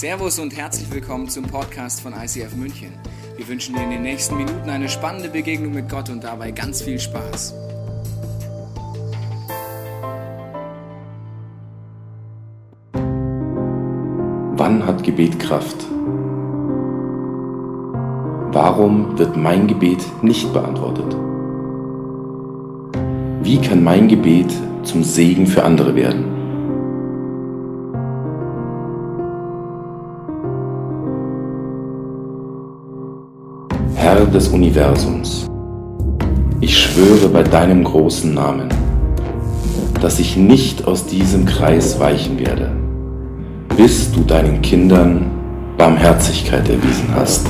Servus und herzlich willkommen zum Podcast von ICF München. Wir wünschen dir in den nächsten Minuten eine spannende Begegnung mit Gott und dabei ganz viel Spaß. Wann hat Gebet Kraft? Warum wird mein Gebet nicht beantwortet? Wie kann mein Gebet zum Segen für andere werden? Herr des Universums, ich schwöre bei deinem großen Namen, dass ich nicht aus diesem Kreis weichen werde, bis du deinen Kindern Barmherzigkeit erwiesen hast.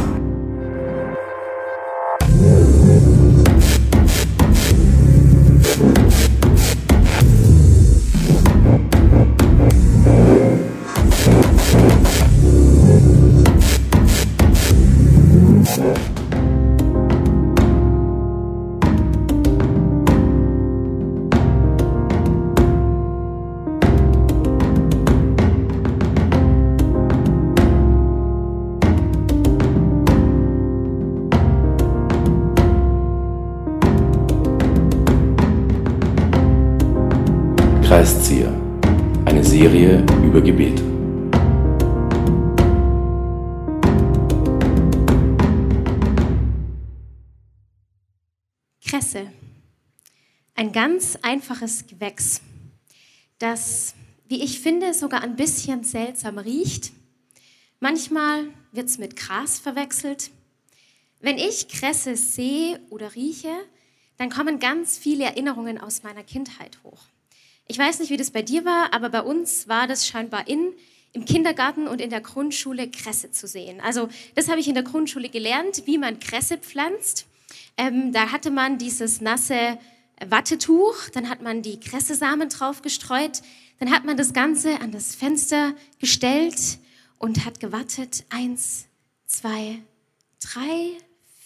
Ganz einfaches Gewächs, das, wie ich finde, sogar ein bisschen seltsam riecht. Manchmal wird es mit Gras verwechselt. Wenn ich Kresse sehe oder rieche, dann kommen ganz viele Erinnerungen aus meiner Kindheit hoch. Ich weiß nicht, wie das bei dir war, aber bei uns war das scheinbar in, im Kindergarten und in der Grundschule Kresse zu sehen. Also das habe ich in der Grundschule gelernt, wie man Kresse pflanzt. Ähm, da hatte man dieses nasse Wattetuch, dann hat man die Kressesamen drauf gestreut, dann hat man das Ganze an das Fenster gestellt und hat gewartet. Eins, zwei, drei,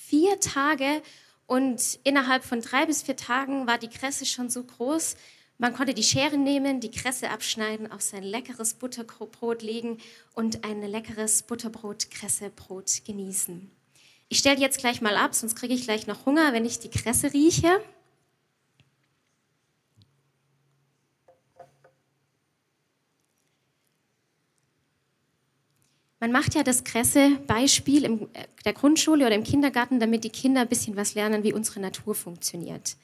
vier Tage. Und innerhalb von drei bis vier Tagen war die Kresse schon so groß, man konnte die Schere nehmen, die Kresse abschneiden, auf sein leckeres Butterbrot legen und ein leckeres Butterbrot-Kressebrot genießen. Ich stelle jetzt gleich mal ab, sonst kriege ich gleich noch Hunger, wenn ich die Kresse rieche. Man macht ja das Kresse-Beispiel in äh, der Grundschule oder im Kindergarten, damit die Kinder ein bisschen was lernen, wie unsere Natur funktioniert.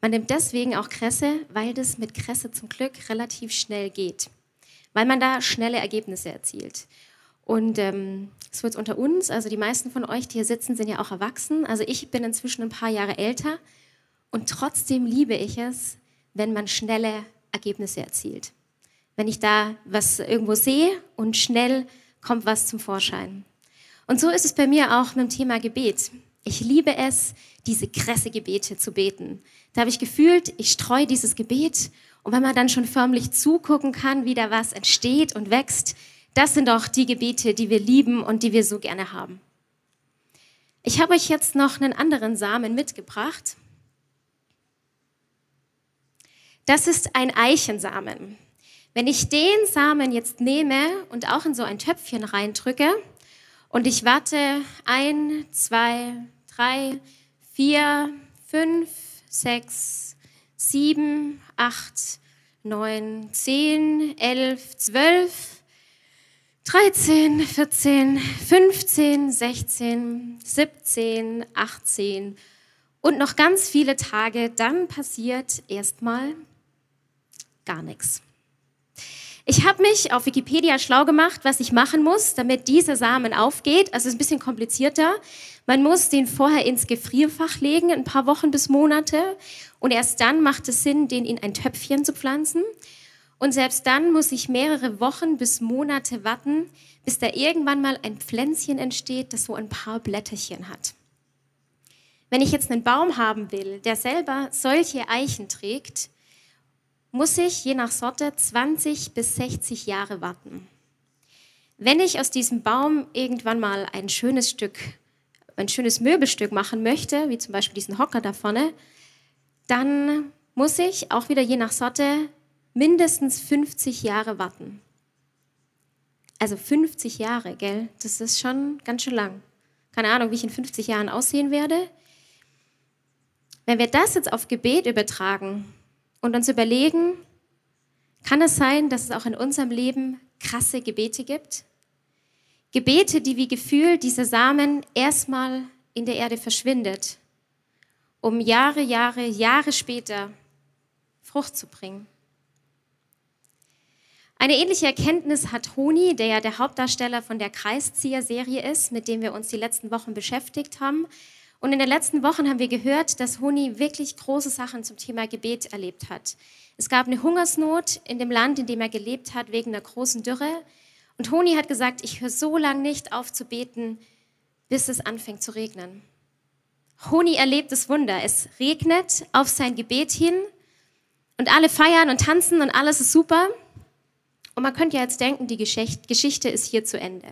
Man nimmt deswegen auch Kresse, weil das mit Kresse zum Glück relativ schnell geht, weil man da schnelle Ergebnisse erzielt. Und ähm, so jetzt unter uns, also die meisten von euch, die hier sitzen, sind ja auch erwachsen. Also ich bin inzwischen ein paar Jahre älter und trotzdem liebe ich es, wenn man schnelle Ergebnisse erzielt. Wenn ich da was irgendwo sehe und schnell kommt was zum Vorschein. Und so ist es bei mir auch mit dem Thema Gebet. Ich liebe es, diese krasse Gebete zu beten. Da habe ich gefühlt, ich streue dieses Gebet und wenn man dann schon förmlich zugucken kann, wie da was entsteht und wächst, das sind doch die Gebete, die wir lieben und die wir so gerne haben. Ich habe euch jetzt noch einen anderen Samen mitgebracht. Das ist ein Eichensamen. Wenn ich den Samen jetzt nehme und auch in so ein Töpfchen reindrücke und ich warte ein, zwei, drei, vier, fünf, sechs, sieben, acht, neun, zehn, elf, zwölf, dreizehn, vierzehn, fünfzehn, sechzehn, siebzehn, achtzehn und noch ganz viele Tage, dann passiert erstmal gar nichts. Ich habe mich auf Wikipedia schlau gemacht, was ich machen muss, damit dieser Samen aufgeht. Also es ist ein bisschen komplizierter. Man muss den vorher ins Gefrierfach legen, ein paar Wochen bis Monate. Und erst dann macht es Sinn, den in ein Töpfchen zu pflanzen. Und selbst dann muss ich mehrere Wochen bis Monate warten, bis da irgendwann mal ein Pflänzchen entsteht, das so ein paar Blätterchen hat. Wenn ich jetzt einen Baum haben will, der selber solche Eichen trägt, muss ich je nach Sorte 20 bis 60 Jahre warten. Wenn ich aus diesem Baum irgendwann mal ein schönes Stück, ein schönes Möbelstück machen möchte, wie zum Beispiel diesen Hocker da vorne, dann muss ich auch wieder je nach Sorte mindestens 50 Jahre warten. Also 50 Jahre, gell? Das ist schon ganz schön lang. Keine Ahnung, wie ich in 50 Jahren aussehen werde. Wenn wir das jetzt auf Gebet übertragen und uns überlegen, kann es sein, dass es auch in unserem Leben krasse Gebete gibt? Gebete, die wie gefühlt dieser Samen erstmal in der Erde verschwindet, um Jahre, Jahre, Jahre später Frucht zu bringen. Eine ähnliche Erkenntnis hat Honi, der ja der Hauptdarsteller von der Kreiszieher-Serie ist, mit dem wir uns die letzten Wochen beschäftigt haben. Und in den letzten Wochen haben wir gehört, dass Honi wirklich große Sachen zum Thema Gebet erlebt hat. Es gab eine Hungersnot in dem Land, in dem er gelebt hat, wegen einer großen Dürre. Und Honi hat gesagt, ich höre so lange nicht auf zu beten, bis es anfängt zu regnen. Honi erlebt das Wunder. Es regnet auf sein Gebet hin und alle feiern und tanzen und alles ist super. Und man könnte ja jetzt denken, die Geschichte ist hier zu Ende.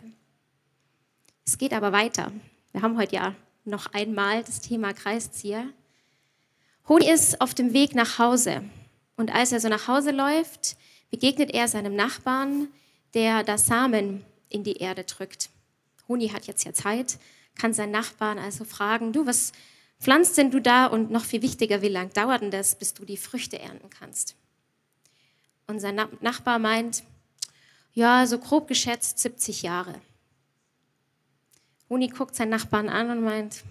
Es geht aber weiter. Wir haben heute ja noch einmal das Thema Kreiszieher. Honi ist auf dem Weg nach Hause. Und als er so nach Hause läuft, begegnet er seinem Nachbarn, der das Samen in die Erde drückt. Honi hat jetzt ja Zeit, kann seinen Nachbarn also fragen, du, was pflanzt denn du da? Und noch viel wichtiger, wie lange dauert denn das, bis du die Früchte ernten kannst? Und sein Nachbar meint, ja, so grob geschätzt 70 Jahre. Honi guckt seinen Nachbarn an und meint,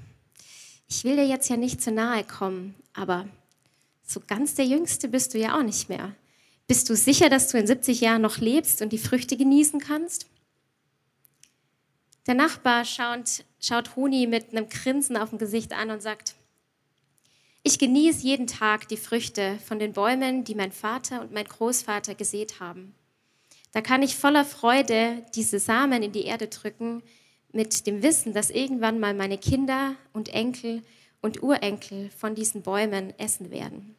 ich will dir jetzt ja nicht zu nahe kommen, aber so ganz der Jüngste bist du ja auch nicht mehr. Bist du sicher, dass du in 70 Jahren noch lebst und die Früchte genießen kannst? Der Nachbar schaut, schaut Honi mit einem Grinsen auf dem Gesicht an und sagt, ich genieße jeden Tag die Früchte von den Bäumen, die mein Vater und mein Großvater gesät haben. Da kann ich voller Freude diese Samen in die Erde drücken, mit dem Wissen, dass irgendwann mal meine Kinder und Enkel und Urenkel von diesen Bäumen essen werden.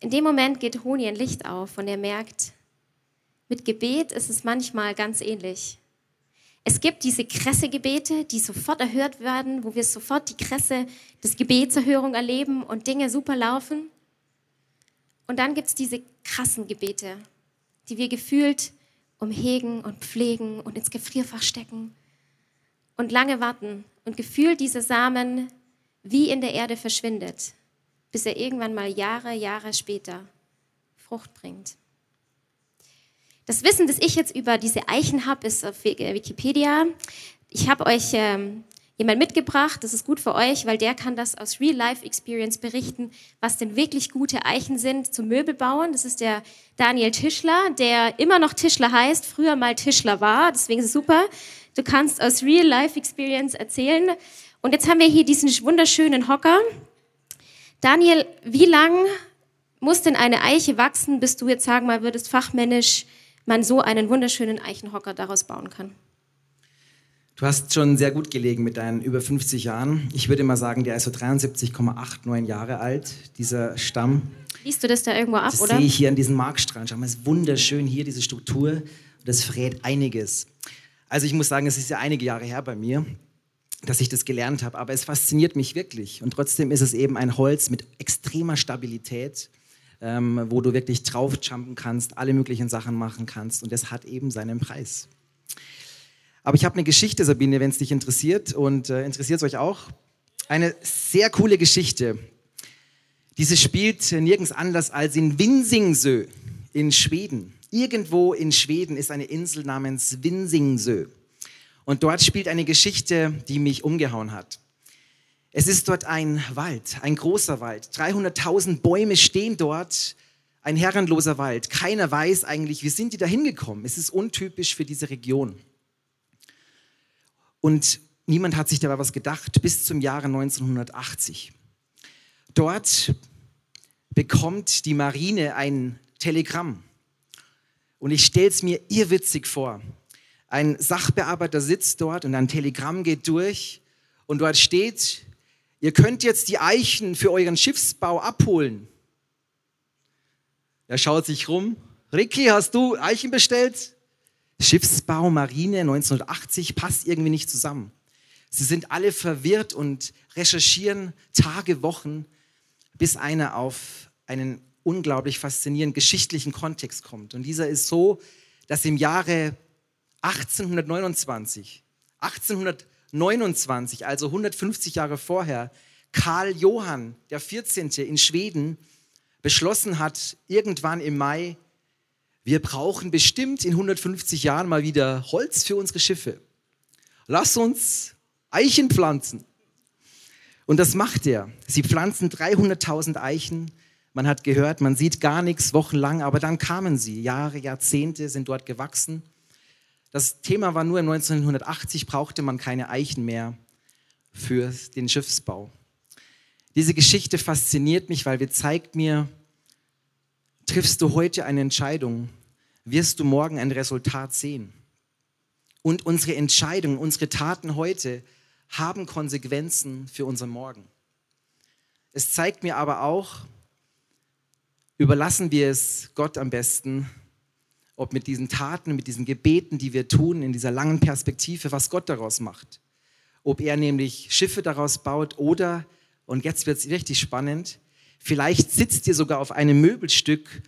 In dem Moment geht Honi ein Licht auf und er merkt, mit Gebet ist es manchmal ganz ähnlich. Es gibt diese Kresse-Gebete, die sofort erhört werden, wo wir sofort die Kresse des Gebetserhörung erleben und Dinge super laufen. Und dann gibt es diese krassen Gebete, die wir gefühlt umhegen und pflegen und ins Gefrierfach stecken und lange warten und gefühlt dieser Samen wie in der Erde verschwindet, bis er irgendwann mal Jahre, Jahre später Frucht bringt. Das Wissen, das ich jetzt über diese Eichen habe, ist auf Wikipedia. Ich habe euch ähm, jemand mitgebracht, das ist gut für euch, weil der kann das aus Real-Life-Experience berichten, was denn wirklich gute Eichen sind zum Möbelbauen. Das ist der Daniel Tischler, der immer noch Tischler heißt, früher mal Tischler war, deswegen ist es super. Du kannst aus Real-Life-Experience erzählen. Und jetzt haben wir hier diesen wunderschönen Hocker. Daniel, wie lang muss denn eine Eiche wachsen, bis du jetzt sagen mal würdest, fachmännisch man so einen wunderschönen Eichenhocker daraus bauen kann? Du hast schon sehr gut gelegen mit deinen über 50 Jahren. Ich würde mal sagen, der ist so 73,89 Jahre alt, dieser Stamm. Liest du das da irgendwo ab, das oder? sehe ich hier an diesen Markstrahlen. Schau mal, es ist wunderschön hier, diese Struktur. Das verrät einiges. Also ich muss sagen, es ist ja einige Jahre her bei mir, dass ich das gelernt habe. Aber es fasziniert mich wirklich. Und trotzdem ist es eben ein Holz mit extremer Stabilität, ähm, wo du wirklich draufjumpen kannst, alle möglichen Sachen machen kannst. Und das hat eben seinen Preis. Aber ich habe eine Geschichte, Sabine, wenn es dich interessiert und äh, interessiert es euch auch. Eine sehr coole Geschichte. Diese spielt nirgends anders als in Winsingsö in Schweden. Irgendwo in Schweden ist eine Insel namens Winsingsö. Und dort spielt eine Geschichte, die mich umgehauen hat. Es ist dort ein Wald, ein großer Wald. 300.000 Bäume stehen dort. Ein herrenloser Wald. Keiner weiß eigentlich, wie sind die da hingekommen. Es ist untypisch für diese Region. Und niemand hat sich dabei was gedacht bis zum Jahre 1980. Dort bekommt die Marine ein Telegramm. Und ich stelle es mir irrwitzig vor. Ein Sachbearbeiter sitzt dort und ein Telegramm geht durch und dort steht, ihr könnt jetzt die Eichen für euren Schiffsbau abholen. Er schaut sich rum. Ricky, hast du Eichen bestellt? Schiffsbau, Marine 1980 passt irgendwie nicht zusammen. Sie sind alle verwirrt und recherchieren Tage, Wochen, bis einer auf einen unglaublich faszinierenden geschichtlichen Kontext kommt. Und dieser ist so, dass im Jahre 1829, 1829, also 150 Jahre vorher, Karl Johann der 14. in Schweden beschlossen hat, irgendwann im Mai, wir brauchen bestimmt in 150 Jahren mal wieder Holz für unsere Schiffe. Lass uns Eichen pflanzen. Und das macht er. Sie pflanzen 300.000 Eichen. Man hat gehört, man sieht gar nichts wochenlang, aber dann kamen sie. Jahre, Jahrzehnte sind dort gewachsen. Das Thema war nur 1980 brauchte man keine Eichen mehr für den Schiffsbau. Diese Geschichte fasziniert mich, weil sie zeigt mir, triffst du heute eine Entscheidung, wirst du morgen ein Resultat sehen. Und unsere Entscheidungen, unsere Taten heute haben Konsequenzen für unser Morgen. Es zeigt mir aber auch, überlassen wir es Gott am besten, ob mit diesen Taten, mit diesen Gebeten, die wir tun, in dieser langen Perspektive, was Gott daraus macht. Ob er nämlich Schiffe daraus baut oder und jetzt wird es richtig spannend. Vielleicht sitzt ihr sogar auf einem Möbelstück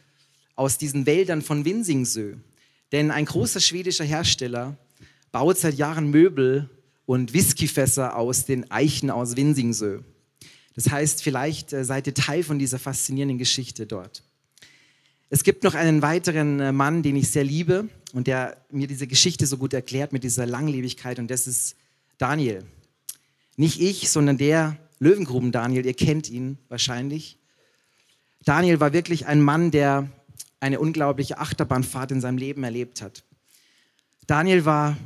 aus diesen Wäldern von Winsingsö. Denn ein großer schwedischer Hersteller baut seit Jahren Möbel und Whiskyfässer aus den Eichen aus Winsingsö. Das heißt, vielleicht äh, seid ihr Teil von dieser faszinierenden Geschichte dort. Es gibt noch einen weiteren äh, Mann, den ich sehr liebe und der mir diese Geschichte so gut erklärt mit dieser Langlebigkeit und das ist Daniel. Nicht ich, sondern der, Löwengruben Daniel, ihr kennt ihn wahrscheinlich. Daniel war wirklich ein Mann, der eine unglaubliche Achterbahnfahrt in seinem Leben erlebt hat. Daniel war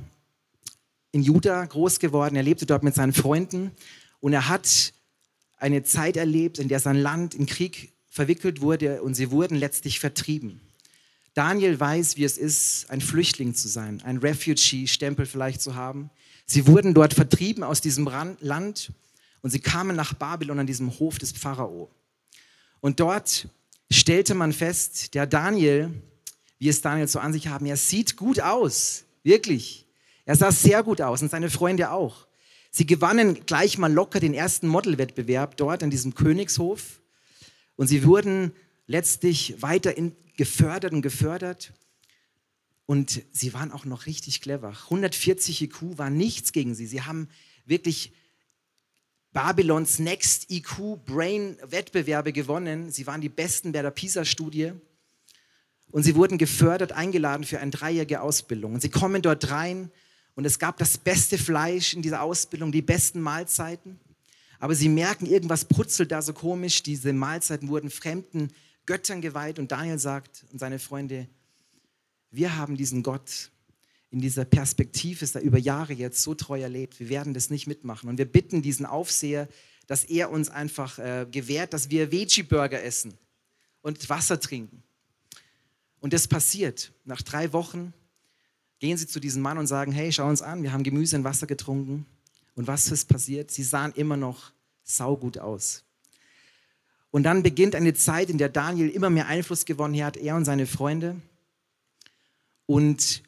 in Juda groß geworden, er lebte dort mit seinen Freunden und er hat eine Zeit erlebt, in der sein Land in Krieg verwickelt wurde und sie wurden letztlich vertrieben. Daniel weiß, wie es ist, ein Flüchtling zu sein, ein Refugee-Stempel vielleicht zu haben. Sie wurden dort vertrieben aus diesem Land und sie kamen nach Babylon an diesem Hof des Pharao. Und dort stellte man fest, der Daniel, wie es Daniel so an sich haben, er sieht gut aus, wirklich. Er sah sehr gut aus und seine Freunde auch. Sie gewannen gleich mal locker den ersten Modelwettbewerb dort an diesem Königshof und sie wurden letztlich weiter in, gefördert und gefördert. Und sie waren auch noch richtig clever. 140 IQ war nichts gegen sie. Sie haben wirklich Babylons Next IQ Brain Wettbewerbe gewonnen. Sie waren die Besten bei der PISA-Studie. Und sie wurden gefördert, eingeladen für eine dreijährige Ausbildung. Und sie kommen dort rein und es gab das beste Fleisch in dieser Ausbildung, die besten Mahlzeiten. Aber sie merken, irgendwas brutzelt da so komisch. Diese Mahlzeiten wurden fremden Göttern geweiht. Und Daniel sagt und seine Freunde, wir haben diesen Gott, in dieser Perspektive ist er über Jahre jetzt so treu erlebt. Wir werden das nicht mitmachen. Und wir bitten diesen Aufseher, dass er uns einfach äh, gewährt, dass wir Veggie-Burger essen und Wasser trinken. Und das passiert. Nach drei Wochen gehen sie zu diesem Mann und sagen, hey, schau uns an, wir haben Gemüse und Wasser getrunken. Und was ist passiert? Sie sahen immer noch saugut aus. Und dann beginnt eine Zeit, in der Daniel immer mehr Einfluss gewonnen hat, er und seine Freunde. Und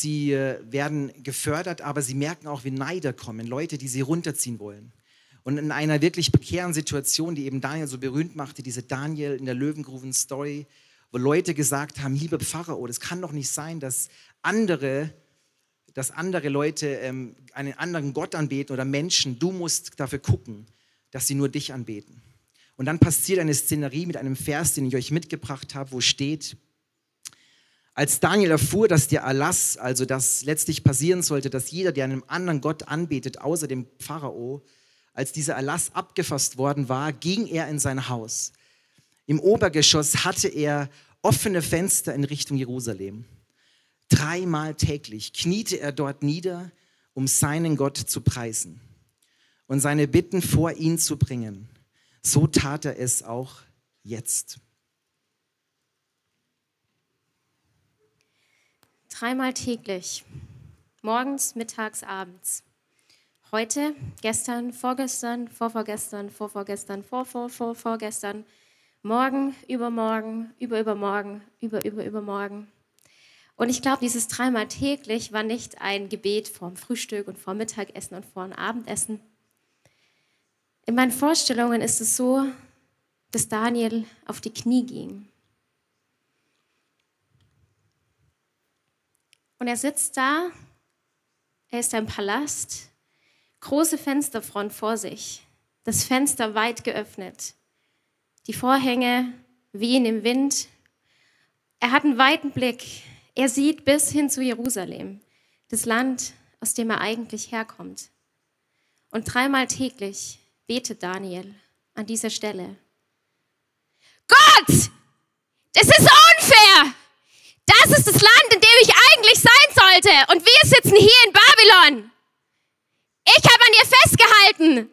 Sie äh, werden gefördert, aber sie merken auch, wie Neider kommen, Leute, die sie runterziehen wollen. Und in einer wirklich prekären Situation, die eben Daniel so berühmt machte, diese Daniel in der Löwengruven-Story, wo Leute gesagt haben, lieber Pharao, das kann doch nicht sein, dass andere, dass andere Leute ähm, einen anderen Gott anbeten oder Menschen. Du musst dafür gucken, dass sie nur dich anbeten. Und dann passiert eine Szenerie mit einem Vers, den ich euch mitgebracht habe, wo steht, als Daniel erfuhr, dass der Erlass, also dass letztlich passieren sollte, dass jeder, der einem anderen Gott anbetet, außer dem Pharao, als dieser Erlass abgefasst worden war, ging er in sein Haus. Im Obergeschoss hatte er offene Fenster in Richtung Jerusalem. Dreimal täglich kniete er dort nieder, um seinen Gott zu preisen und seine Bitten vor ihn zu bringen. So tat er es auch jetzt. Dreimal täglich. Morgens, mittags, abends. Heute, gestern, vorgestern, vorvorgestern, vorvorgestern, vorvor, vorvorgestern. Morgen, übermorgen, überübermorgen, überüberübermorgen. Und ich glaube, dieses dreimal täglich war nicht ein Gebet vorm Frühstück und vorm Mittagessen und vorm Abendessen. In meinen Vorstellungen ist es so, dass Daniel auf die Knie ging Und er sitzt da, er ist im Palast, große Fensterfront vor sich, das Fenster weit geöffnet, die Vorhänge wehen im Wind. Er hat einen weiten Blick, er sieht bis hin zu Jerusalem, das Land, aus dem er eigentlich herkommt. Und dreimal täglich betet Daniel an dieser Stelle. Gott, das ist! Das ist das Land, in dem ich eigentlich sein sollte. Und wir sitzen hier in Babylon. Ich habe an ihr festgehalten.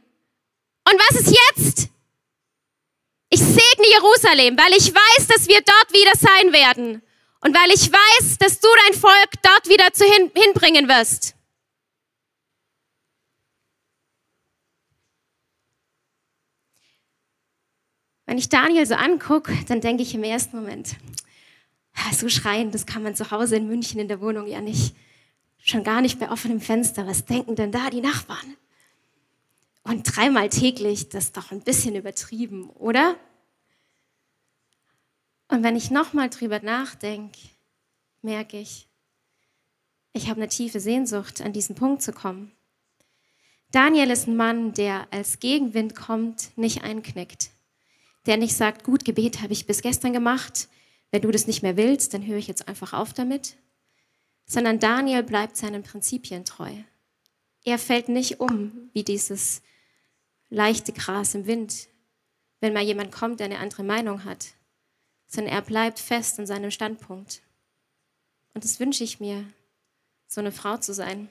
Und was ist jetzt? Ich segne Jerusalem, weil ich weiß, dass wir dort wieder sein werden. Und weil ich weiß, dass du dein Volk dort wieder zu hin, hinbringen wirst. Wenn ich Daniel so angucke, dann denke ich im ersten Moment, so schreien, das kann man zu Hause in München in der Wohnung ja nicht. Schon gar nicht bei offenem Fenster. Was denken denn da die Nachbarn? Und dreimal täglich, das ist doch ein bisschen übertrieben, oder? Und wenn ich nochmal drüber nachdenke, merke ich, ich habe eine tiefe Sehnsucht, an diesen Punkt zu kommen. Daniel ist ein Mann, der als Gegenwind kommt, nicht einknickt. Der nicht sagt, gut, Gebet habe ich bis gestern gemacht, wenn du das nicht mehr willst, dann höre ich jetzt einfach auf damit. Sondern Daniel bleibt seinen Prinzipien treu. Er fällt nicht um wie dieses leichte Gras im Wind, wenn mal jemand kommt, der eine andere Meinung hat, sondern er bleibt fest in seinem Standpunkt. Und das wünsche ich mir, so eine Frau zu sein.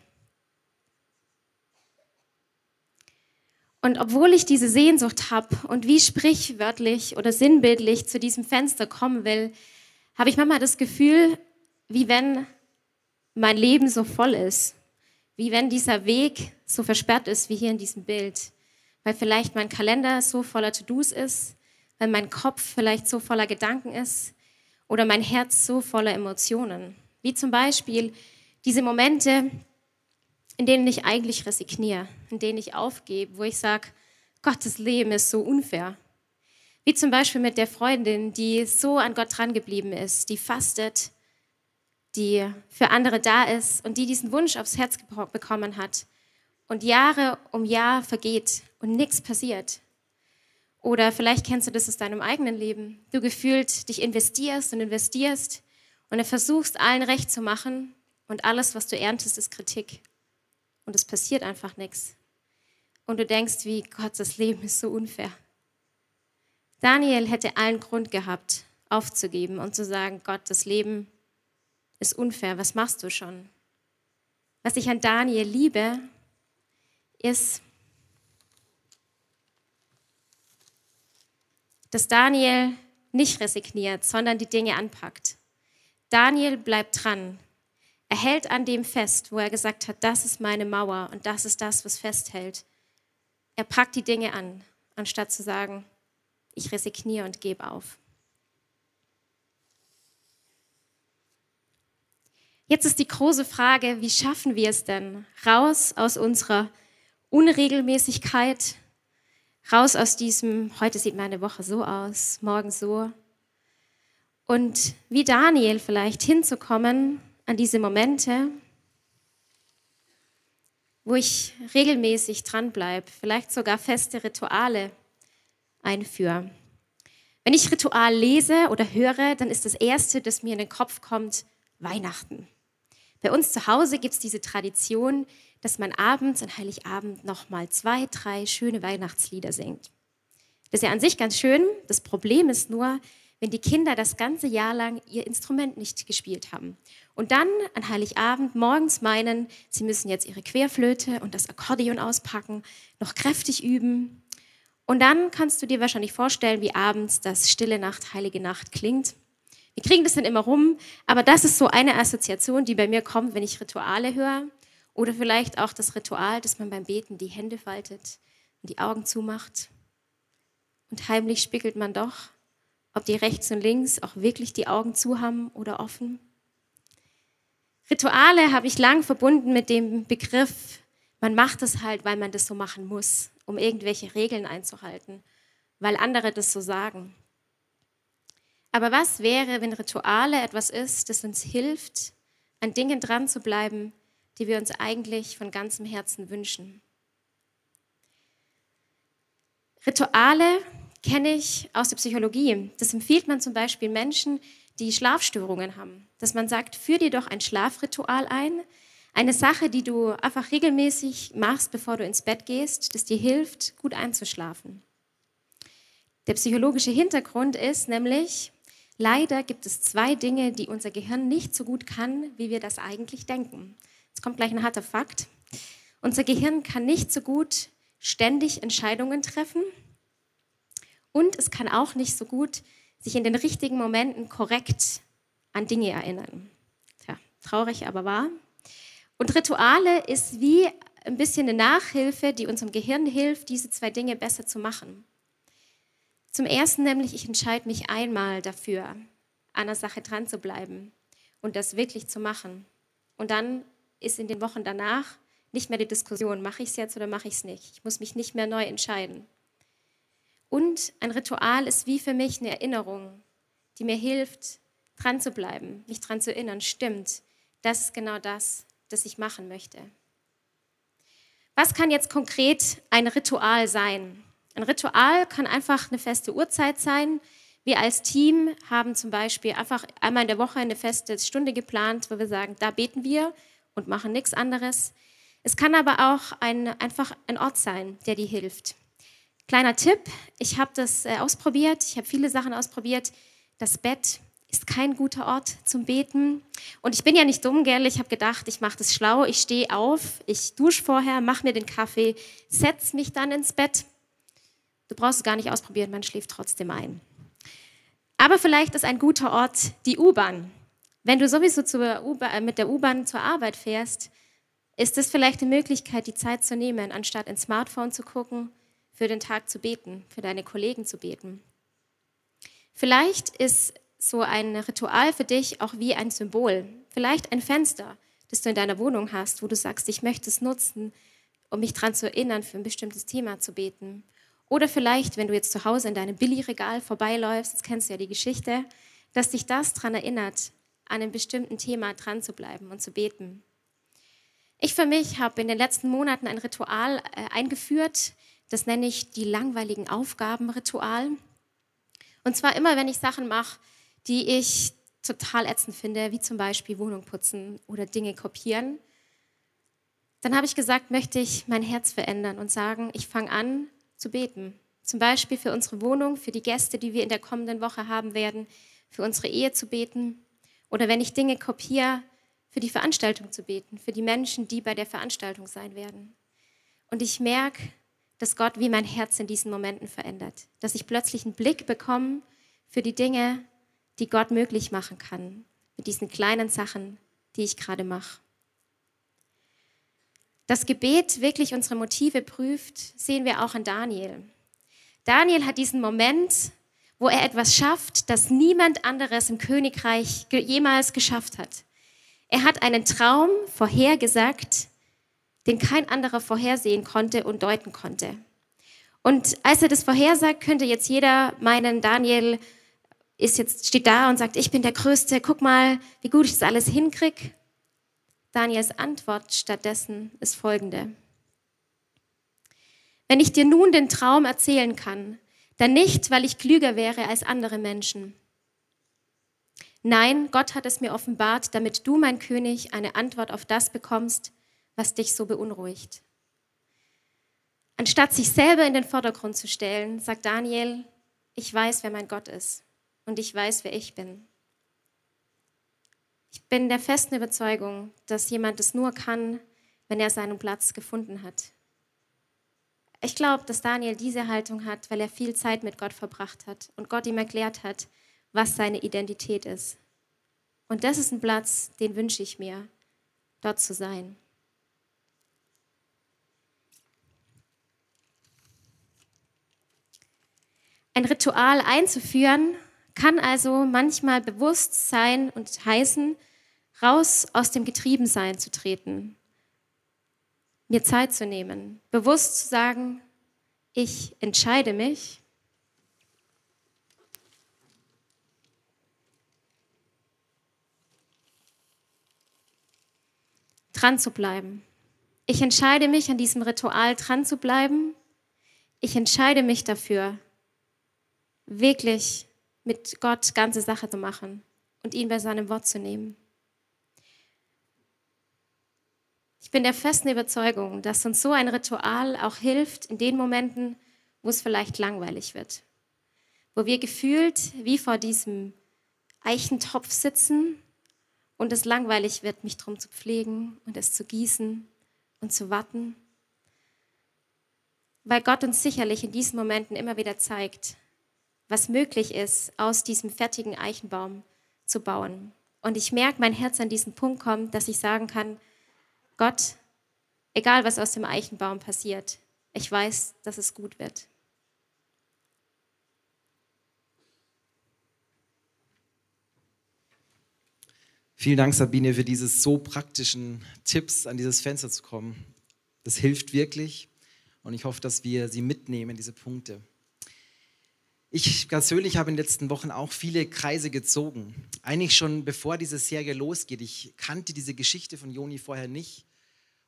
Und obwohl ich diese Sehnsucht habe und wie sprichwörtlich oder sinnbildlich zu diesem Fenster kommen will, habe ich manchmal das Gefühl, wie wenn mein Leben so voll ist, wie wenn dieser Weg so versperrt ist wie hier in diesem Bild, weil vielleicht mein Kalender so voller To-Dos ist, weil mein Kopf vielleicht so voller Gedanken ist oder mein Herz so voller Emotionen. Wie zum Beispiel diese Momente, in denen ich eigentlich resigniere, in denen ich aufgebe, wo ich sage, Gottes Leben ist so unfair. Wie zum Beispiel mit der Freundin, die so an Gott dran geblieben ist, die fastet, die für andere da ist und die diesen Wunsch aufs Herz bekommen hat und Jahre um Jahr vergeht und nichts passiert. Oder vielleicht kennst du das aus deinem eigenen Leben. Du gefühlt dich investierst und investierst und du versuchst allen recht zu machen und alles, was du erntest, ist Kritik und es passiert einfach nichts. Und du denkst, wie Gott, das Leben ist so unfair. Daniel hätte allen Grund gehabt, aufzugeben und zu sagen, Gott, das Leben ist unfair, was machst du schon? Was ich an Daniel liebe, ist, dass Daniel nicht resigniert, sondern die Dinge anpackt. Daniel bleibt dran, er hält an dem fest, wo er gesagt hat, das ist meine Mauer und das ist das, was festhält. Er packt die Dinge an, anstatt zu sagen, ich resigniere und gebe auf. Jetzt ist die große Frage, wie schaffen wir es denn raus aus unserer Unregelmäßigkeit, raus aus diesem, heute sieht meine Woche so aus, morgen so. Und wie Daniel vielleicht hinzukommen, an diese Momente, wo ich regelmäßig dranbleibe, vielleicht sogar feste Rituale einführe. Wenn ich Ritual lese oder höre, dann ist das Erste, das mir in den Kopf kommt, Weihnachten. Bei uns zu Hause gibt es diese Tradition, dass man abends an Heiligabend nochmal zwei, drei schöne Weihnachtslieder singt. Das ist ja an sich ganz schön. Das Problem ist nur, wenn die Kinder das ganze Jahr lang ihr Instrument nicht gespielt haben und dann an Heiligabend morgens meinen, sie müssen jetzt ihre Querflöte und das Akkordeon auspacken, noch kräftig üben. Und dann kannst du dir wahrscheinlich vorstellen, wie abends das Stille Nacht, Heilige Nacht klingt. Wir kriegen das dann immer rum, aber das ist so eine Assoziation, die bei mir kommt, wenn ich Rituale höre. Oder vielleicht auch das Ritual, dass man beim Beten die Hände faltet und die Augen zumacht. Und heimlich spiegelt man doch ob die rechts und links auch wirklich die Augen zu haben oder offen. Rituale habe ich lang verbunden mit dem Begriff, man macht es halt, weil man das so machen muss, um irgendwelche Regeln einzuhalten, weil andere das so sagen. Aber was wäre, wenn Rituale etwas ist, das uns hilft, an Dingen dran zu bleiben, die wir uns eigentlich von ganzem Herzen wünschen. Rituale kenne ich aus der Psychologie. Das empfiehlt man zum Beispiel Menschen, die Schlafstörungen haben, dass man sagt, führ dir doch ein Schlafritual ein, eine Sache, die du einfach regelmäßig machst, bevor du ins Bett gehst, das dir hilft, gut einzuschlafen. Der psychologische Hintergrund ist nämlich, leider gibt es zwei Dinge, die unser Gehirn nicht so gut kann, wie wir das eigentlich denken. Jetzt kommt gleich ein harter Fakt. Unser Gehirn kann nicht so gut ständig Entscheidungen treffen und es kann auch nicht so gut sich in den richtigen Momenten korrekt an Dinge erinnern. Tja, traurig, aber wahr. Und Rituale ist wie ein bisschen eine Nachhilfe, die unserem Gehirn hilft, diese zwei Dinge besser zu machen. Zum ersten nämlich, ich entscheide mich einmal dafür, an einer Sache dran zu bleiben und das wirklich zu machen. Und dann ist in den Wochen danach nicht mehr die Diskussion, mache ich es jetzt oder mache ich es nicht. Ich muss mich nicht mehr neu entscheiden. Und ein Ritual ist wie für mich eine Erinnerung, die mir hilft, dran zu bleiben, mich dran zu erinnern. Stimmt, das ist genau das, das ich machen möchte. Was kann jetzt konkret ein Ritual sein? Ein Ritual kann einfach eine feste Uhrzeit sein. Wir als Team haben zum Beispiel einfach einmal in der Woche eine feste Stunde geplant, wo wir sagen, da beten wir und machen nichts anderes. Es kann aber auch ein, einfach ein Ort sein, der dir hilft. Kleiner Tipp, ich habe das äh, ausprobiert, ich habe viele Sachen ausprobiert. Das Bett ist kein guter Ort zum Beten. Und ich bin ja nicht dumm, gell? Ich habe gedacht, ich mache das schlau. Ich stehe auf, ich dusche vorher, mache mir den Kaffee, setze mich dann ins Bett. Du brauchst es gar nicht ausprobieren, man schläft trotzdem ein. Aber vielleicht ist ein guter Ort die U-Bahn. Wenn du sowieso äh, mit der U-Bahn zur Arbeit fährst, ist es vielleicht eine Möglichkeit, die Zeit zu nehmen, anstatt ins Smartphone zu gucken für den Tag zu beten, für deine Kollegen zu beten. Vielleicht ist so ein Ritual für dich auch wie ein Symbol, vielleicht ein Fenster, das du in deiner Wohnung hast, wo du sagst, ich möchte es nutzen, um mich daran zu erinnern, für ein bestimmtes Thema zu beten. Oder vielleicht, wenn du jetzt zu Hause in deinem Billigregal vorbeiläufst, das kennst du ja die Geschichte, dass dich das daran erinnert, an einem bestimmten Thema dran zu bleiben und zu beten. Ich für mich habe in den letzten Monaten ein Ritual äh, eingeführt, das nenne ich die langweiligen Aufgabenritual. Und zwar immer, wenn ich Sachen mache, die ich total ätzend finde, wie zum Beispiel Wohnung putzen oder Dinge kopieren, dann habe ich gesagt, möchte ich mein Herz verändern und sagen, ich fange an zu beten. Zum Beispiel für unsere Wohnung, für die Gäste, die wir in der kommenden Woche haben werden, für unsere Ehe zu beten. Oder wenn ich Dinge kopiere, für die Veranstaltung zu beten, für die Menschen, die bei der Veranstaltung sein werden. Und ich merke, dass Gott wie mein Herz in diesen Momenten verändert. Dass ich plötzlich einen Blick bekomme für die Dinge, die Gott möglich machen kann, mit diesen kleinen Sachen, die ich gerade mache. Das Gebet wirklich unsere Motive prüft, sehen wir auch an Daniel. Daniel hat diesen Moment, wo er etwas schafft, das niemand anderes im Königreich jemals geschafft hat. Er hat einen Traum vorhergesagt, den kein anderer vorhersehen konnte und deuten konnte. Und als er das vorhersagt, könnte jetzt jeder meinen, Daniel ist jetzt, steht da und sagt, ich bin der Größte, guck mal, wie gut ich das alles hinkriege. Daniels Antwort stattdessen ist folgende. Wenn ich dir nun den Traum erzählen kann, dann nicht, weil ich klüger wäre als andere Menschen. Nein, Gott hat es mir offenbart, damit du, mein König, eine Antwort auf das bekommst, was dich so beunruhigt. Anstatt sich selber in den Vordergrund zu stellen, sagt Daniel, ich weiß, wer mein Gott ist und ich weiß, wer ich bin. Ich bin der festen Überzeugung, dass jemand es nur kann, wenn er seinen Platz gefunden hat. Ich glaube, dass Daniel diese Haltung hat, weil er viel Zeit mit Gott verbracht hat und Gott ihm erklärt hat, was seine Identität ist. Und das ist ein Platz, den wünsche ich mir, dort zu sein. Ein Ritual einzuführen kann also manchmal bewusst sein und heißen, raus aus dem Getriebensein zu treten, mir Zeit zu nehmen, bewusst zu sagen, ich entscheide mich, dran zu bleiben. Ich entscheide mich, an diesem Ritual dran zu bleiben. Ich entscheide mich dafür, wirklich mit Gott ganze Sache zu machen und ihn bei seinem Wort zu nehmen. Ich bin der festen Überzeugung, dass uns so ein Ritual auch hilft in den Momenten, wo es vielleicht langweilig wird, wo wir gefühlt wie vor diesem Eichentopf sitzen und es langweilig wird, mich drum zu pflegen und es zu gießen und zu warten. Weil Gott uns sicherlich in diesen Momenten immer wieder zeigt, was möglich ist, aus diesem fertigen Eichenbaum zu bauen. Und ich merke, mein Herz an diesen Punkt kommt, dass ich sagen kann, Gott, egal was aus dem Eichenbaum passiert, ich weiß, dass es gut wird. Vielen Dank, Sabine, für diese so praktischen Tipps, an dieses Fenster zu kommen. Das hilft wirklich und ich hoffe, dass wir sie mitnehmen, diese Punkte. Ich persönlich habe in den letzten Wochen auch viele Kreise gezogen. Eigentlich schon bevor diese Serie losgeht. Ich kannte diese Geschichte von Joni vorher nicht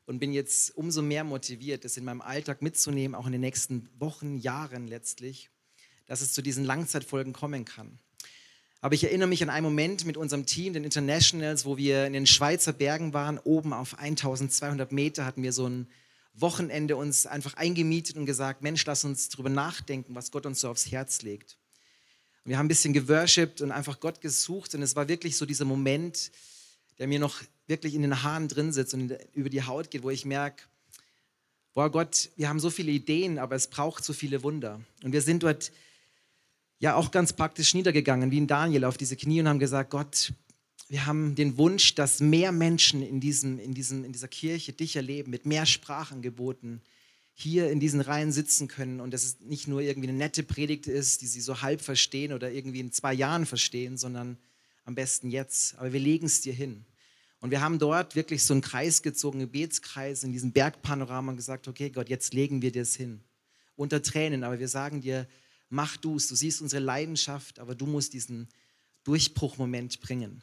und bin jetzt umso mehr motiviert, das in meinem Alltag mitzunehmen, auch in den nächsten Wochen, Jahren letztlich, dass es zu diesen Langzeitfolgen kommen kann. Aber ich erinnere mich an einen Moment mit unserem Team, den Internationals, wo wir in den Schweizer Bergen waren. Oben auf 1200 Meter hatten wir so ein Wochenende uns einfach eingemietet und gesagt, Mensch, lass uns darüber nachdenken, was Gott uns so aufs Herz legt. Und wir haben ein bisschen geworshipped und einfach Gott gesucht und es war wirklich so dieser Moment, der mir noch wirklich in den Haaren drin sitzt und über die Haut geht, wo ich merke, boah Gott, wir haben so viele Ideen, aber es braucht so viele Wunder. Und wir sind dort ja auch ganz praktisch niedergegangen, wie in Daniel, auf diese Knie und haben gesagt, Gott, wir haben den Wunsch, dass mehr Menschen in, diesem, in, diesem, in dieser Kirche dich erleben, mit mehr Sprachangeboten hier in diesen Reihen sitzen können und dass es nicht nur irgendwie eine nette Predigt ist, die sie so halb verstehen oder irgendwie in zwei Jahren verstehen, sondern am besten jetzt. Aber wir legen es dir hin. Und wir haben dort wirklich so einen Kreis gezogen, einen Gebetskreis in diesem Bergpanorama und gesagt, okay Gott, jetzt legen wir dir es hin. Unter Tränen, aber wir sagen dir, mach du es. Du siehst unsere Leidenschaft, aber du musst diesen Durchbruchmoment bringen.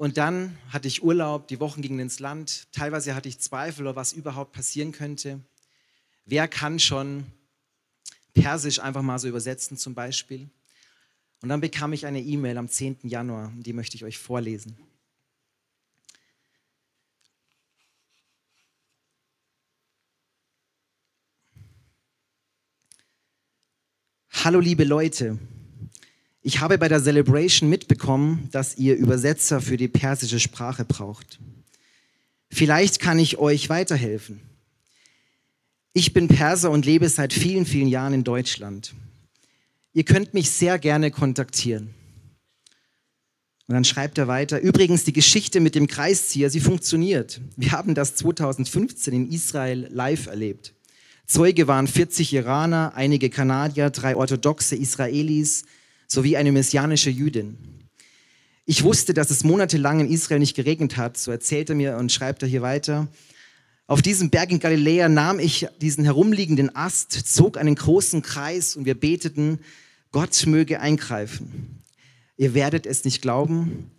Und dann hatte ich Urlaub, die Wochen gingen ins Land. Teilweise hatte ich Zweifel, was überhaupt passieren könnte. Wer kann schon Persisch einfach mal so übersetzen zum Beispiel? Und dann bekam ich eine E-Mail am 10. Januar, die möchte ich euch vorlesen. Hallo liebe Leute, ich habe bei der Celebration mitbekommen, dass ihr Übersetzer für die persische Sprache braucht. Vielleicht kann ich euch weiterhelfen. Ich bin Perser und lebe seit vielen, vielen Jahren in Deutschland. Ihr könnt mich sehr gerne kontaktieren. Und dann schreibt er weiter, übrigens die Geschichte mit dem Kreiszieher, sie funktioniert. Wir haben das 2015 in Israel live erlebt. Zeuge waren 40 Iraner, einige Kanadier, drei orthodoxe Israelis sowie eine messianische Jüdin. Ich wusste, dass es monatelang in Israel nicht geregnet hat, so erzählt er mir und schreibt er hier weiter. Auf diesem Berg in Galiläa nahm ich diesen herumliegenden Ast, zog einen großen Kreis und wir beteten, Gott möge eingreifen. Ihr werdet es nicht glauben.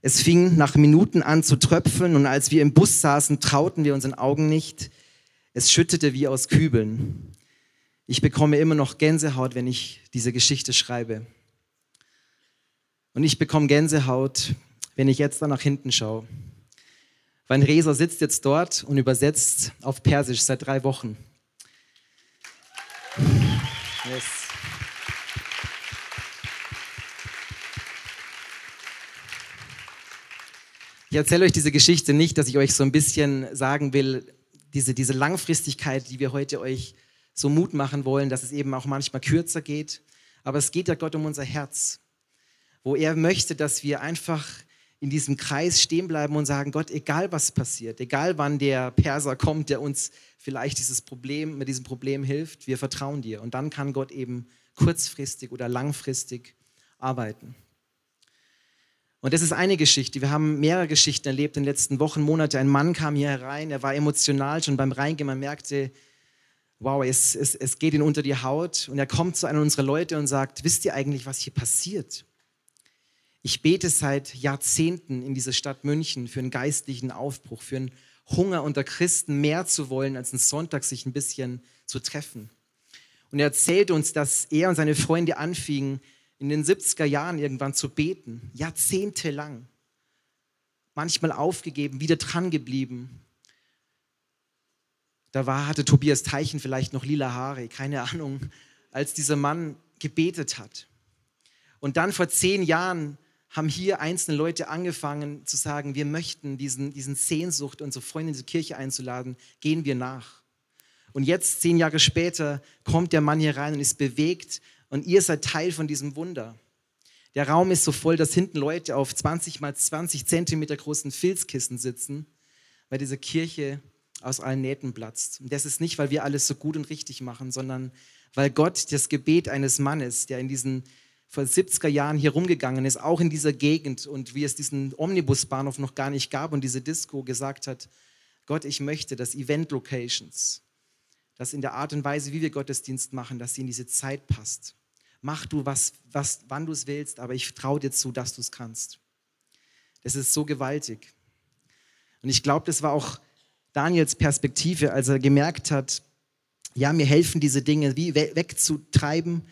Es fing nach Minuten an zu tröpfeln und als wir im Bus saßen, trauten wir unseren Augen nicht. Es schüttete wie aus Kübeln. Ich bekomme immer noch Gänsehaut, wenn ich diese Geschichte schreibe. Und ich bekomme Gänsehaut, wenn ich jetzt da nach hinten schaue. Weil Resa sitzt jetzt dort und übersetzt auf Persisch seit drei Wochen. Yes. Ich erzähle euch diese Geschichte nicht, dass ich euch so ein bisschen sagen will, diese, diese Langfristigkeit, die wir heute euch so Mut machen wollen, dass es eben auch manchmal kürzer geht. Aber es geht ja Gott um unser Herz, wo er möchte, dass wir einfach in diesem Kreis stehen bleiben und sagen, Gott, egal was passiert, egal wann der Perser kommt, der uns vielleicht dieses Problem, mit diesem Problem hilft, wir vertrauen dir. Und dann kann Gott eben kurzfristig oder langfristig arbeiten. Und das ist eine Geschichte. Wir haben mehrere Geschichten erlebt in den letzten Wochen, Monaten. Ein Mann kam hier herein, er war emotional schon beim Reingehen. Man merkte, wow, es, es, es geht ihm unter die Haut. Und er kommt zu einem unserer Leute und sagt, wisst ihr eigentlich, was hier passiert? Ich bete seit Jahrzehnten in dieser Stadt München für einen geistlichen Aufbruch, für einen Hunger unter Christen mehr zu wollen, als einen Sonntag sich ein bisschen zu treffen. Und er erzählt uns, dass er und seine Freunde anfingen, in den 70er Jahren irgendwann zu beten, jahrzehntelang. Manchmal aufgegeben, wieder dran geblieben. Da war, hatte Tobias Teichen vielleicht noch lila Haare, keine Ahnung, als dieser Mann gebetet hat. Und dann vor zehn Jahren haben hier einzelne Leute angefangen zu sagen, wir möchten diesen, diesen Sehnsucht, unsere Freunde in die Kirche einzuladen, gehen wir nach. Und jetzt, zehn Jahre später, kommt der Mann hier rein und ist bewegt und ihr seid Teil von diesem Wunder. Der Raum ist so voll, dass hinten Leute auf 20 mal 20 Zentimeter großen Filzkissen sitzen, weil diese Kirche aus allen Nähten platzt. Und das ist nicht, weil wir alles so gut und richtig machen, sondern weil Gott das Gebet eines Mannes, der in diesen vor 70er Jahren hier rumgegangen ist, auch in dieser Gegend und wie es diesen Omnibusbahnhof noch gar nicht gab und diese Disco gesagt hat, Gott, ich möchte, dass Event-Locations, dass in der Art und Weise, wie wir Gottesdienst machen, dass sie in diese Zeit passt. Mach du was, was wann du es willst, aber ich traue dir zu, dass du es kannst. Das ist so gewaltig. Und ich glaube, das war auch Daniels Perspektive, als er gemerkt hat, ja, mir helfen diese Dinge wie wegzutreiben,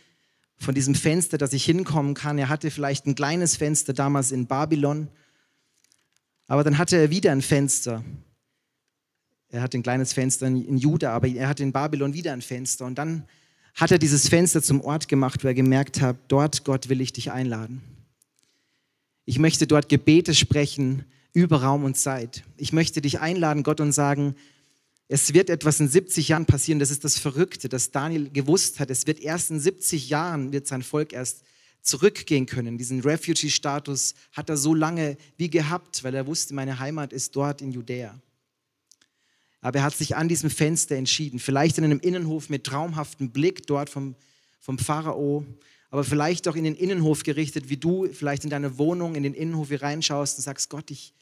von diesem Fenster, dass ich hinkommen kann. Er hatte vielleicht ein kleines Fenster damals in Babylon, aber dann hatte er wieder ein Fenster. Er hatte ein kleines Fenster in Juda, aber er hatte in Babylon wieder ein Fenster. Und dann hat er dieses Fenster zum Ort gemacht, wo er gemerkt hat, dort, Gott, will ich dich einladen. Ich möchte dort Gebete sprechen über Raum und Zeit. Ich möchte dich einladen, Gott, und sagen, es wird etwas in 70 Jahren passieren, das ist das Verrückte, dass Daniel gewusst hat, es wird erst in 70 Jahren, wird sein Volk erst zurückgehen können. Diesen Refugee-Status hat er so lange wie gehabt, weil er wusste, meine Heimat ist dort in Judäa. Aber er hat sich an diesem Fenster entschieden, vielleicht in einem Innenhof mit traumhaftem Blick dort vom, vom Pharao, aber vielleicht auch in den Innenhof gerichtet, wie du vielleicht in deine Wohnung, in den Innenhof hier reinschaust und sagst, Gott, ich,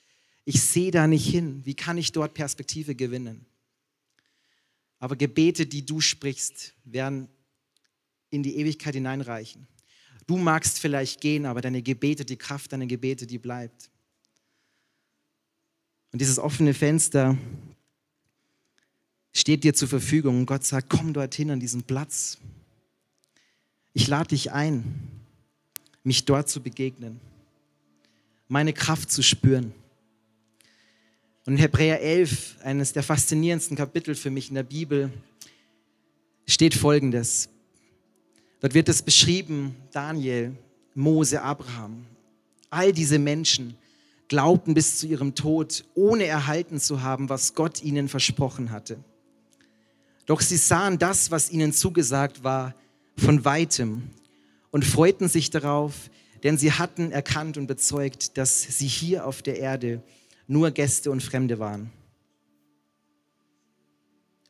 ich sehe da nicht hin. Wie kann ich dort Perspektive gewinnen? Aber Gebete, die du sprichst, werden in die Ewigkeit hineinreichen. Du magst vielleicht gehen, aber deine Gebete, die Kraft deiner Gebete, die bleibt. Und dieses offene Fenster steht dir zur Verfügung. Und Gott sagt, komm dorthin an diesen Platz. Ich lade dich ein, mich dort zu begegnen, meine Kraft zu spüren. Und in Hebräer 11, eines der faszinierendsten Kapitel für mich in der Bibel, steht Folgendes. Dort wird es beschrieben, Daniel, Mose, Abraham, all diese Menschen glaubten bis zu ihrem Tod, ohne erhalten zu haben, was Gott ihnen versprochen hatte. Doch sie sahen das, was ihnen zugesagt war, von weitem und freuten sich darauf, denn sie hatten erkannt und bezeugt, dass sie hier auf der Erde nur Gäste und Fremde waren.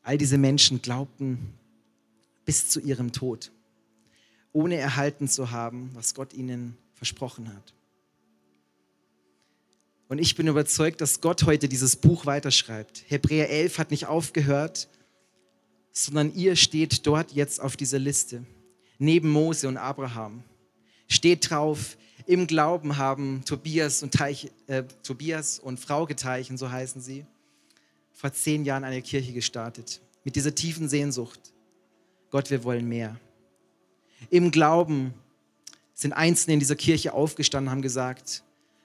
All diese Menschen glaubten bis zu ihrem Tod, ohne erhalten zu haben, was Gott ihnen versprochen hat. Und ich bin überzeugt, dass Gott heute dieses Buch weiterschreibt. Hebräer 11 hat nicht aufgehört, sondern ihr steht dort jetzt auf dieser Liste, neben Mose und Abraham. Steht drauf, im Glauben haben Tobias und, Teich, äh, Tobias und Frauke Teichen, so heißen sie, vor zehn Jahren eine Kirche gestartet. Mit dieser tiefen Sehnsucht. Gott, wir wollen mehr. Im Glauben sind Einzelne in dieser Kirche aufgestanden und haben gesagt,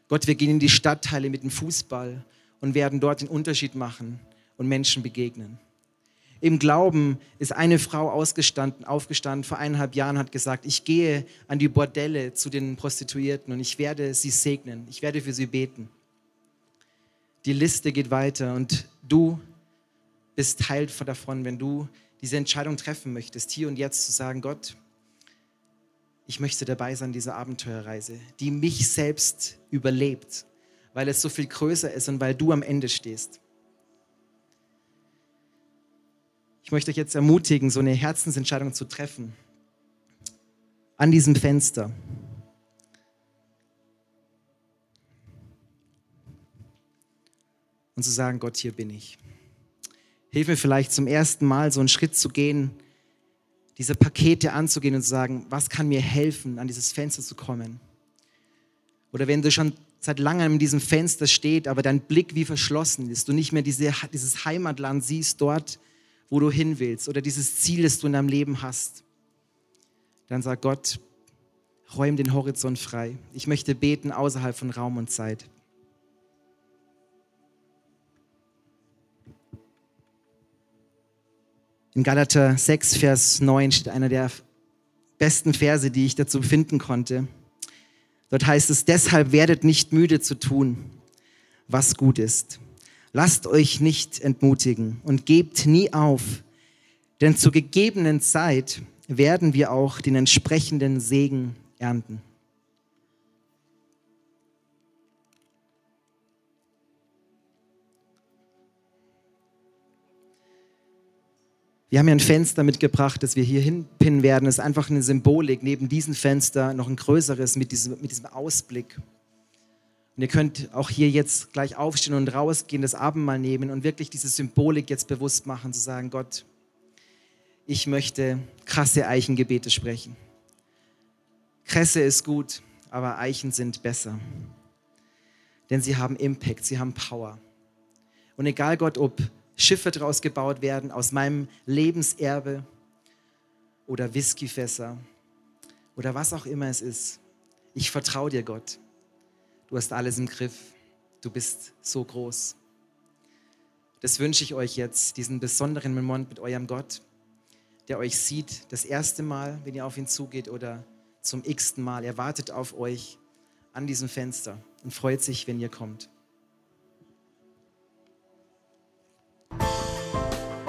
Gott, wir gehen in die Stadtteile mit dem Fußball und werden dort den Unterschied machen und Menschen begegnen. Im Glauben ist eine Frau ausgestanden, aufgestanden vor eineinhalb Jahren, hat gesagt, ich gehe an die Bordelle zu den Prostituierten und ich werde sie segnen, ich werde für sie beten. Die Liste geht weiter und du bist Teil davon, wenn du diese Entscheidung treffen möchtest, hier und jetzt zu sagen, Gott, ich möchte dabei sein, dieser Abenteuerreise, die mich selbst überlebt, weil es so viel größer ist und weil du am Ende stehst. Ich möchte euch jetzt ermutigen, so eine Herzensentscheidung zu treffen. An diesem Fenster. Und zu sagen, Gott, hier bin ich. Hilf mir vielleicht zum ersten Mal so einen Schritt zu gehen, diese Pakete anzugehen und zu sagen, was kann mir helfen, an dieses Fenster zu kommen. Oder wenn du schon seit langem in diesem Fenster steht, aber dein Blick wie verschlossen ist, du nicht mehr diese, dieses Heimatland siehst dort, wo du hin willst oder dieses Ziel, das du in deinem Leben hast, dann sag Gott, räum den Horizont frei. Ich möchte beten außerhalb von Raum und Zeit. In Galater 6, Vers 9 steht einer der besten Verse, die ich dazu finden konnte. Dort heißt es, deshalb werdet nicht müde zu tun, was gut ist. Lasst euch nicht entmutigen und gebt nie auf, denn zur gegebenen Zeit werden wir auch den entsprechenden Segen ernten. Wir haben hier ein Fenster mitgebracht, das wir hier hinpinnen werden. Es ist einfach eine Symbolik. Neben diesem Fenster noch ein größeres mit diesem, mit diesem Ausblick. Und ihr könnt auch hier jetzt gleich aufstehen und rausgehen, das Abendmahl nehmen und wirklich diese Symbolik jetzt bewusst machen, zu sagen, Gott, ich möchte krasse Eichengebete sprechen. Kresse ist gut, aber Eichen sind besser. Denn sie haben Impact, sie haben Power. Und egal Gott, ob Schiffe draus gebaut werden aus meinem Lebenserbe oder Whiskyfässer oder was auch immer es ist. Ich vertraue dir, Gott. Du hast alles im Griff. Du bist so groß. Das wünsche ich euch jetzt, diesen besonderen Moment mit eurem Gott, der euch sieht, das erste Mal, wenn ihr auf ihn zugeht oder zum x-ten Mal. Er wartet auf euch an diesem Fenster und freut sich, wenn ihr kommt.